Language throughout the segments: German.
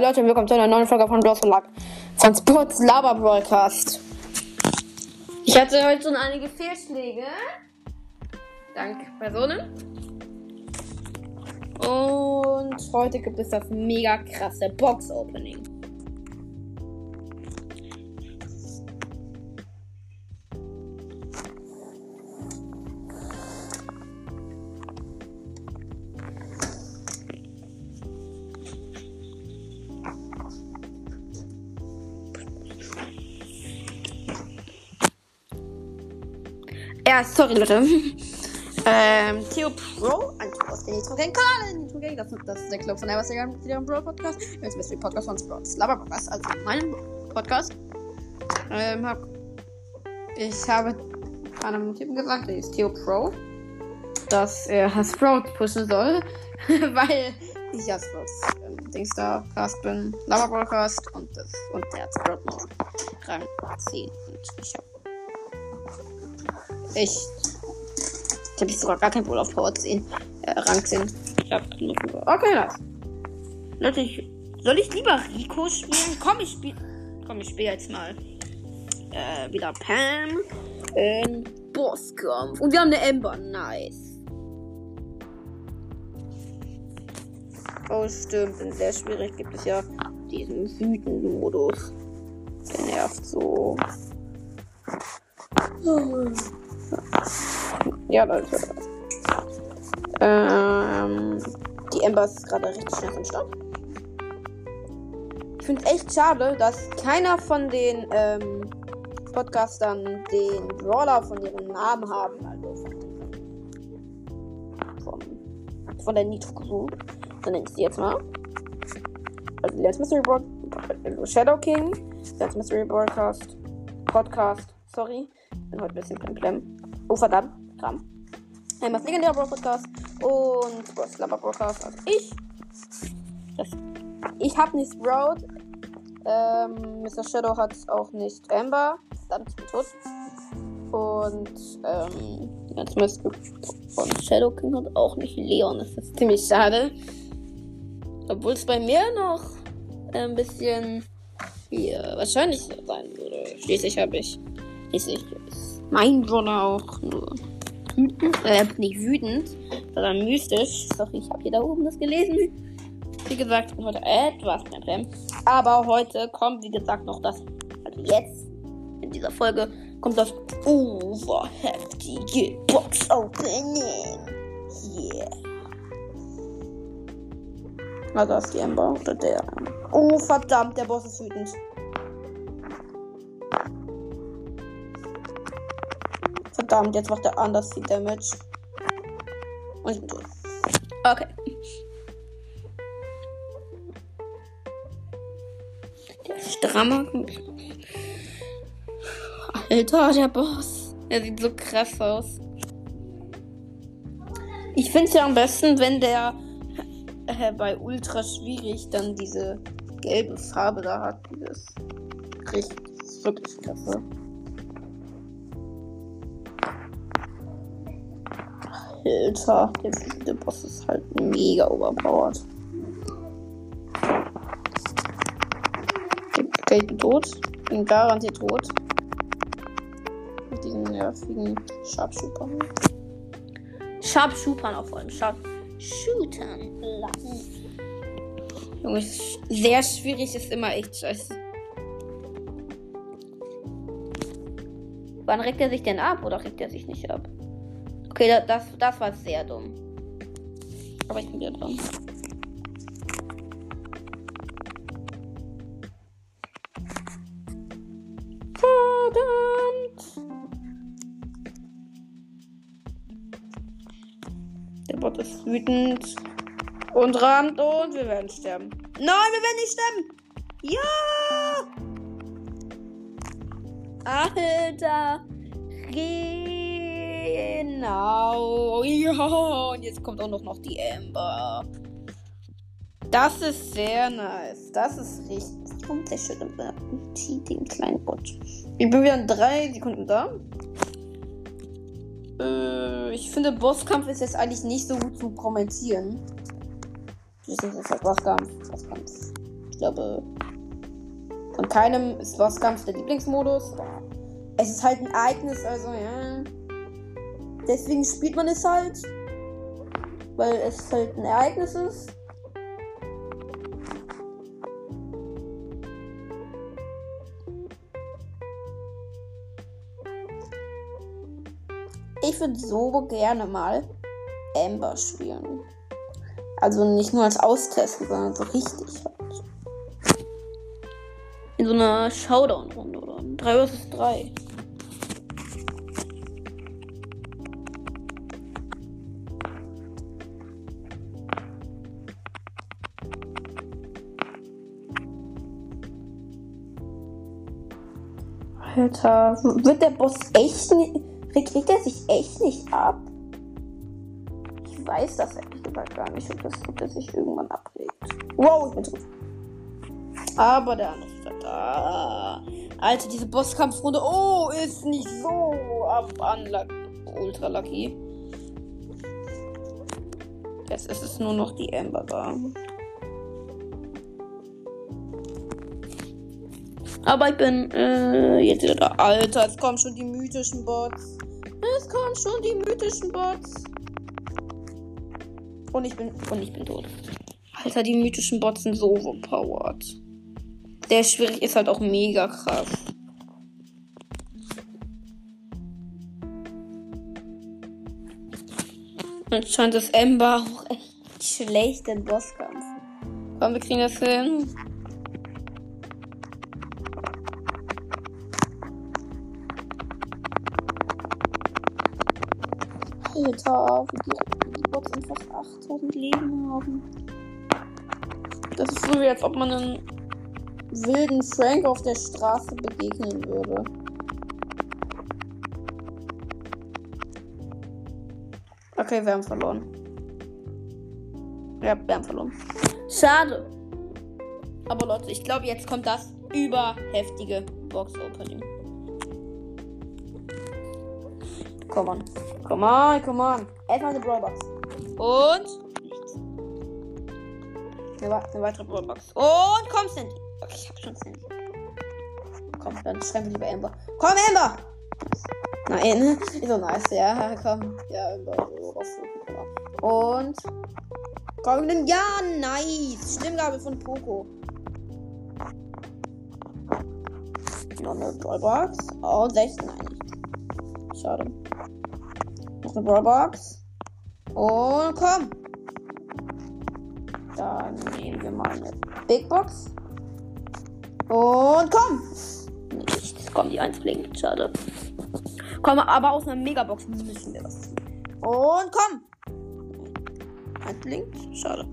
Leute, willkommen zu einer neuen Folge von Bloß und Lack. Von Sports Lava Broadcast. Ich hatte heute schon einige Fehlschläge. Dank Personen. Und heute gibt es das mega krasse Box-Opening. Ja, sorry, Leute. ähm, Theo Pro, ein aus den Nitrogen Kanal, Nitrogen, das, das ist der Club von Eversagan mit dem Bro Podcast. Jetzt Mystery Podcast von Sprouts Lava Podcast, also meinem Podcast. Ähm, hab, ich habe einem Typen gesagt, der ist Theo Pro, dass er Sprouts pushen soll, weil ich ja Sprouts ähm, Dings da Cast bin, Lava Podcast und das, und der hat Sprout noch 10 und ich habe ich. Ich habe sogar gar kein Bull auf Power 10. Äh, Rang 10. Ich hab Okay, nice. Leute, ich, soll ich lieber Rico spielen? Komm, ich spiel. Komm, ich spiele jetzt mal. Äh, wieder Pam. In Bosskampf. Und wir haben eine Ember. Nice. Oh, stimmt. In sehr schwierig gibt es ja diesen Wütenden-Modus. Der nervt so. Ja, Leute. Ähm, die Ember ist gerade richtig schnell am Start. Ich finde echt schade, dass keiner von den ähm, Podcastern den Brawler von ihrem Namen haben. Also von, von, der Nitro Crew. Dann nenne ich sie jetzt mal. Also Lance Mystery Broadcast. Shadow King. Lance Mystery Broadcast. Podcast. Sorry. Bin heute ein bisschen plem Oh, verdammt. Kram. Einmal legendärer Brawl Podcast und Brawl Slumber Podcast. Also ich. Das, ich hab nicht Sprout. Ähm, Mr. Shadow hat auch nicht Amber. Verdammt, ich tot. Und, ähm, jetzt müsste von Shadow King hat auch nicht Leon. Das ist ziemlich schade. Obwohl es bei mir noch ein bisschen hier wahrscheinlich sein würde. Schließlich habe ich. Schließlich ist mein Brawler auch nur wütend, äh, nicht wütend, sondern mystisch. Sorry, ich habe hier da oben das gelesen. Wie gesagt, bin heute etwas mehr drin. Aber heute kommt, wie gesagt, noch das, also jetzt, in dieser Folge, kommt das overheftige Box Opening. Yeah. Also das ist die Ember oder der. Oh, verdammt, der Boss ist wütend. Verdammt, jetzt macht er anders viel Damage. Und ich bin tot. Okay. Der Strammer. Alter, der Boss. Er sieht so krass aus. Ich finde es ja am besten, wenn der äh, bei Ultra schwierig dann diese gelbe Farbe da hat. Das ist wirklich klasse. Alter, der fliegende Boss ist halt mega overpowered. Okay, ich bin tot. Bin garantiert tot. Mit diesen nervigen Sharpshootern. Sharpshootern auf allem. Sharpshootern. Junge, sehr schwierig ist immer echt scheiße. Wann regt er sich denn ab oder regt er sich nicht ab? Okay, das, das war sehr dumm. Aber ich bin wieder dran. Verdammt! Der Bot ist wütend und rammt und wir werden sterben. Nein, wir werden nicht sterben! Ja! Alter! Geh! Genau. Ja, und jetzt kommt auch noch, die Amber. Das ist sehr nice. Das ist richtig. Warum der schön den kleinen Bot? Ich bin wieder in drei Sekunden da. Äh, ich finde, Bosskampf ist jetzt eigentlich nicht so gut zu kommentieren. Das ist halt Bosskampf. Bosskampf. Ich glaube, von keinem ist Bosskampf der Lieblingsmodus. Es ist halt ein Ereignis, also ja. Deswegen spielt man es halt. Weil es halt ein Ereignis ist. Ich würde so gerne mal Amber spielen. Also nicht nur als Austesten, sondern so richtig halt. In so einer Showdown-Runde oder 3 vs 3. Alter, wird der Boss echt nicht. Regt er sich echt nicht ab? Ich weiß das ehrlich gesagt gar nicht, ob, das, ob der sich irgendwann abregt. Wow, ich bin tot. Aber der andere ist da. Alter, diese Bosskampfrunde. Oh, ist nicht so ab ultra lucky. Jetzt ist es nur noch die Amber da. Aber ich bin äh, jetzt wieder da. Alter, es kommen schon die mythischen Bots. Es kommen schon die mythischen Bots. Und ich bin und ich bin tot. Alter, die mythischen Bots sind so overpowered. Der schwierig ist halt auch mega krass. Anscheinend ist Ember auch echt schlecht im Bosskampf. Komm, wir kriegen das hin. Alter, wie die, die Bots einfach 8000 Leben haben. Das ist so, wie als ob man einen wilden Frank auf der Straße begegnen würde. Okay, wir haben verloren. Ja, wir haben verloren. Schade. Aber Leute, ich glaube, jetzt kommt das überheftige Box-Opening. Komm on. Come on, come on. Erstmal eine Brawlbox. Und. Nichts. Eine, eine weitere Brawlbox. Und komm, Sandy. Okay, ich hab schon Sandy. Komm, dann schreiben wir lieber Amber. Komm, Amber! Nein, ist so nice, ja, komm. Ja, Amber. Und. Komm. Ja, nice. Stimmgabel von Poco. Noch eine Brawlbox. Oh, 16 eigentlich. Schade. Noch eine Brawlbox. Und komm. Dann nehmen wir mal eine Big Box. Und komm. Nichts. Komm, die 1 blinkt. Schade. Komm, aber aus einer Megabox müssen wir was. Und komm. Eins blinkt. Schade.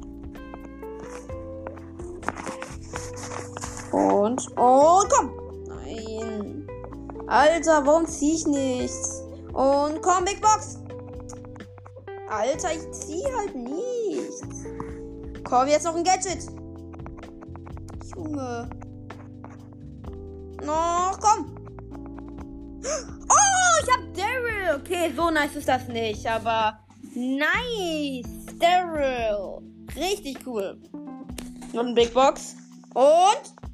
Und. Und komm. Nein. Alter, warum zieh ich nichts? Und komm, Big Box. Alter, ich zieh halt nichts. Komm, jetzt noch ein Gadget. Junge. Noch, komm. Oh, ich hab Daryl. Okay, so nice ist das nicht, aber nice. Daryl. Richtig cool. Noch ein Big Box. Und.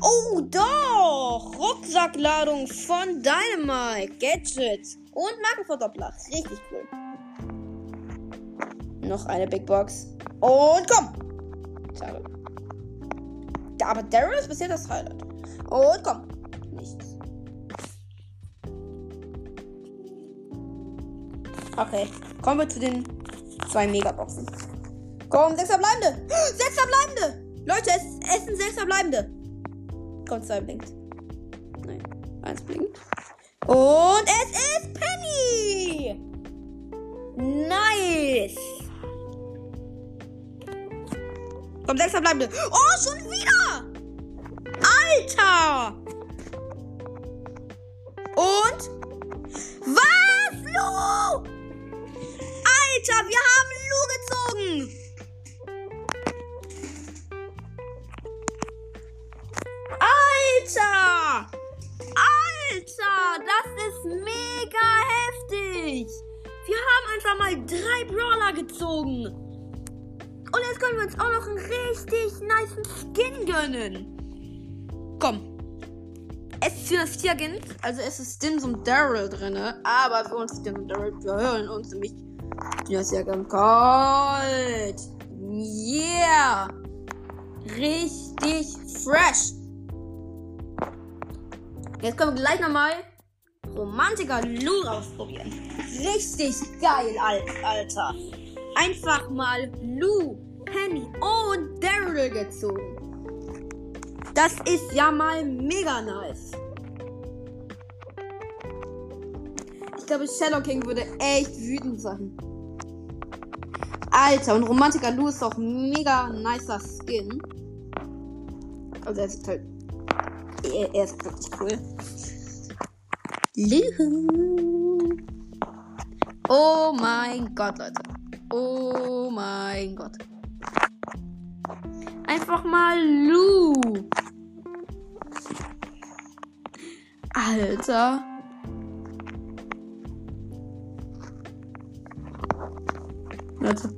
Oh, doch. Rucksackladung von Dynamite. Gadget. Und Markenverdoppler. Richtig cool. Noch eine Big Box. Und komm! Schade. Aber Daryl ist bisher das Highlight. Und komm. Nichts. Okay. Kommen wir zu den zwei Megaboxen. Komm, sechs verbleibende. Sechs verbleibende. Leute, es, es sind sechs verbleibende. Kommt, zwei blinkt. Nein. Eins blinkt. Und es ist Penny. Nice. Komm, sechs verbleibende. Oh, schon wieder. Alter. Und? Was, Lu? Alter, wir haben einfach mal drei Brawler gezogen. Und jetzt können wir uns auch noch einen richtig nice Skin gönnen. Komm. Es ist für das Tieragent, also es ist Stims und Daryl drin, aber für uns Stims und Daryl, wir hören uns nämlich ja ganz kalt. Yeah! Richtig fresh. Jetzt können wir gleich nochmal Romantiker Lou ausprobieren. Richtig geil, Alter. Einfach mal Lou, Penny und Daryl gezogen. Das ist ja mal mega nice. Ich glaube, Shadow King würde echt wütend sein. Alter, und Romantiker Lou ist auch mega nicer Skin. Also er ist halt. Er, er ist wirklich cool. Oh mein Gott, Leute. Oh mein Gott. Einfach mal Lou. Alter. Leute.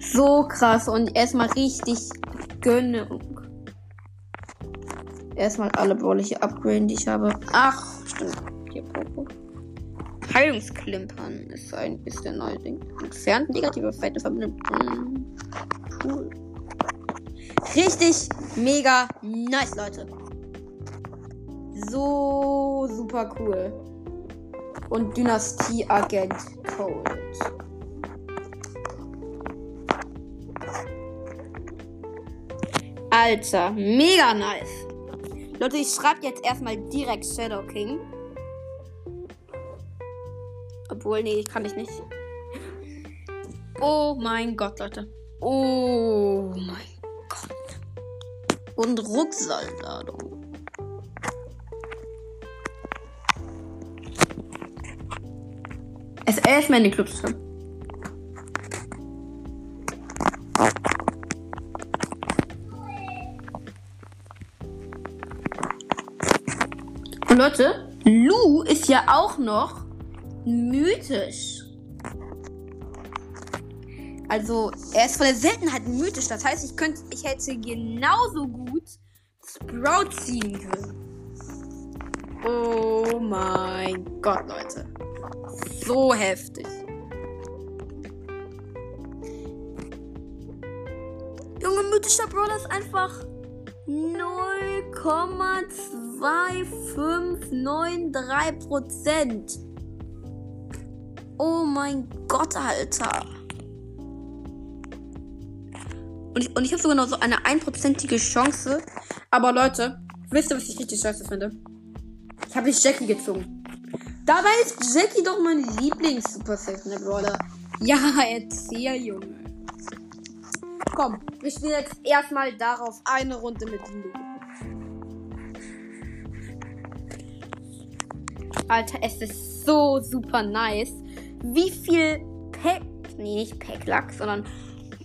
So krass und erstmal richtig Gönnung. Erstmal alle hier upgraden, die ich habe. Ach, stimmt. Hier, Popo. Heilungsklimpern ist, ein, neue Ding. Entfernt negative Fette verbindet. Cool. Richtig mega nice, Leute. So super cool. Und Dynastie-Agent Cold. Alter, mega nice. Leute, ich schreibe jetzt erstmal direkt Shadow King. Obwohl, nee, kann ich nicht. Oh mein Gott, Leute. Oh mein Gott. Und Rucksalladung. Es ist erstmal in Klamotte. Lu ist ja auch noch mythisch. Also, er ist von der Seltenheit mythisch. Das heißt, ich könnte, ich hätte genauso gut Sprout ziehen können. Oh mein Gott, Leute. So heftig. Junge, mythischer Brawler ist einfach 0,2. 2,593%. Oh mein Gott, Alter. Und ich, und ich habe sogar noch so eine einprozentige Chance. Aber Leute, wisst ihr, was ich richtig scheiße finde? Ich habe nicht Jackie gezogen. Dabei ist Jackie doch mein Lieblings-Superset, ne, Brother? Ja, erzähl, Junge. Komm, wir spielen jetzt erstmal darauf eine Runde mit Lou. Alter, es ist so super nice. Wie viel Pack, nee, nicht Packlack, sondern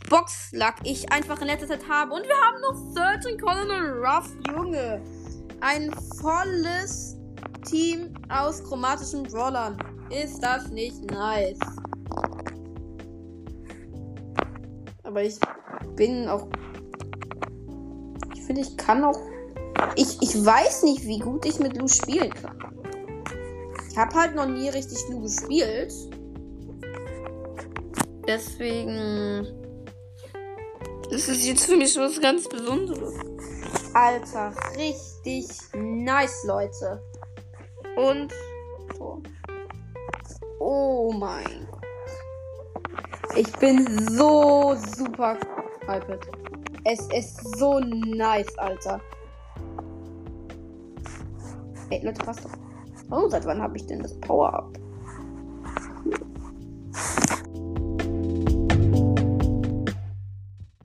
Boxlack ich einfach in letzter Zeit habe. Und wir haben noch 13 Colonel Ruff, Junge. Ein volles Team aus chromatischen Brawlern. Ist das nicht nice? Aber ich bin auch. Ich finde, ich kann auch. Ich, ich weiß nicht, wie gut ich mit Lu spielen kann. Ich habe halt noch nie richtig Lu gespielt. Deswegen. Das ist jetzt für mich was ganz Besonderes. Alter, richtig nice, Leute. Und. So. Oh mein Gott. Ich bin so super hyped. Es ist so nice, Alter. Ey, Leute, passt doch. Oh, seit wann habe ich denn das Power-Up?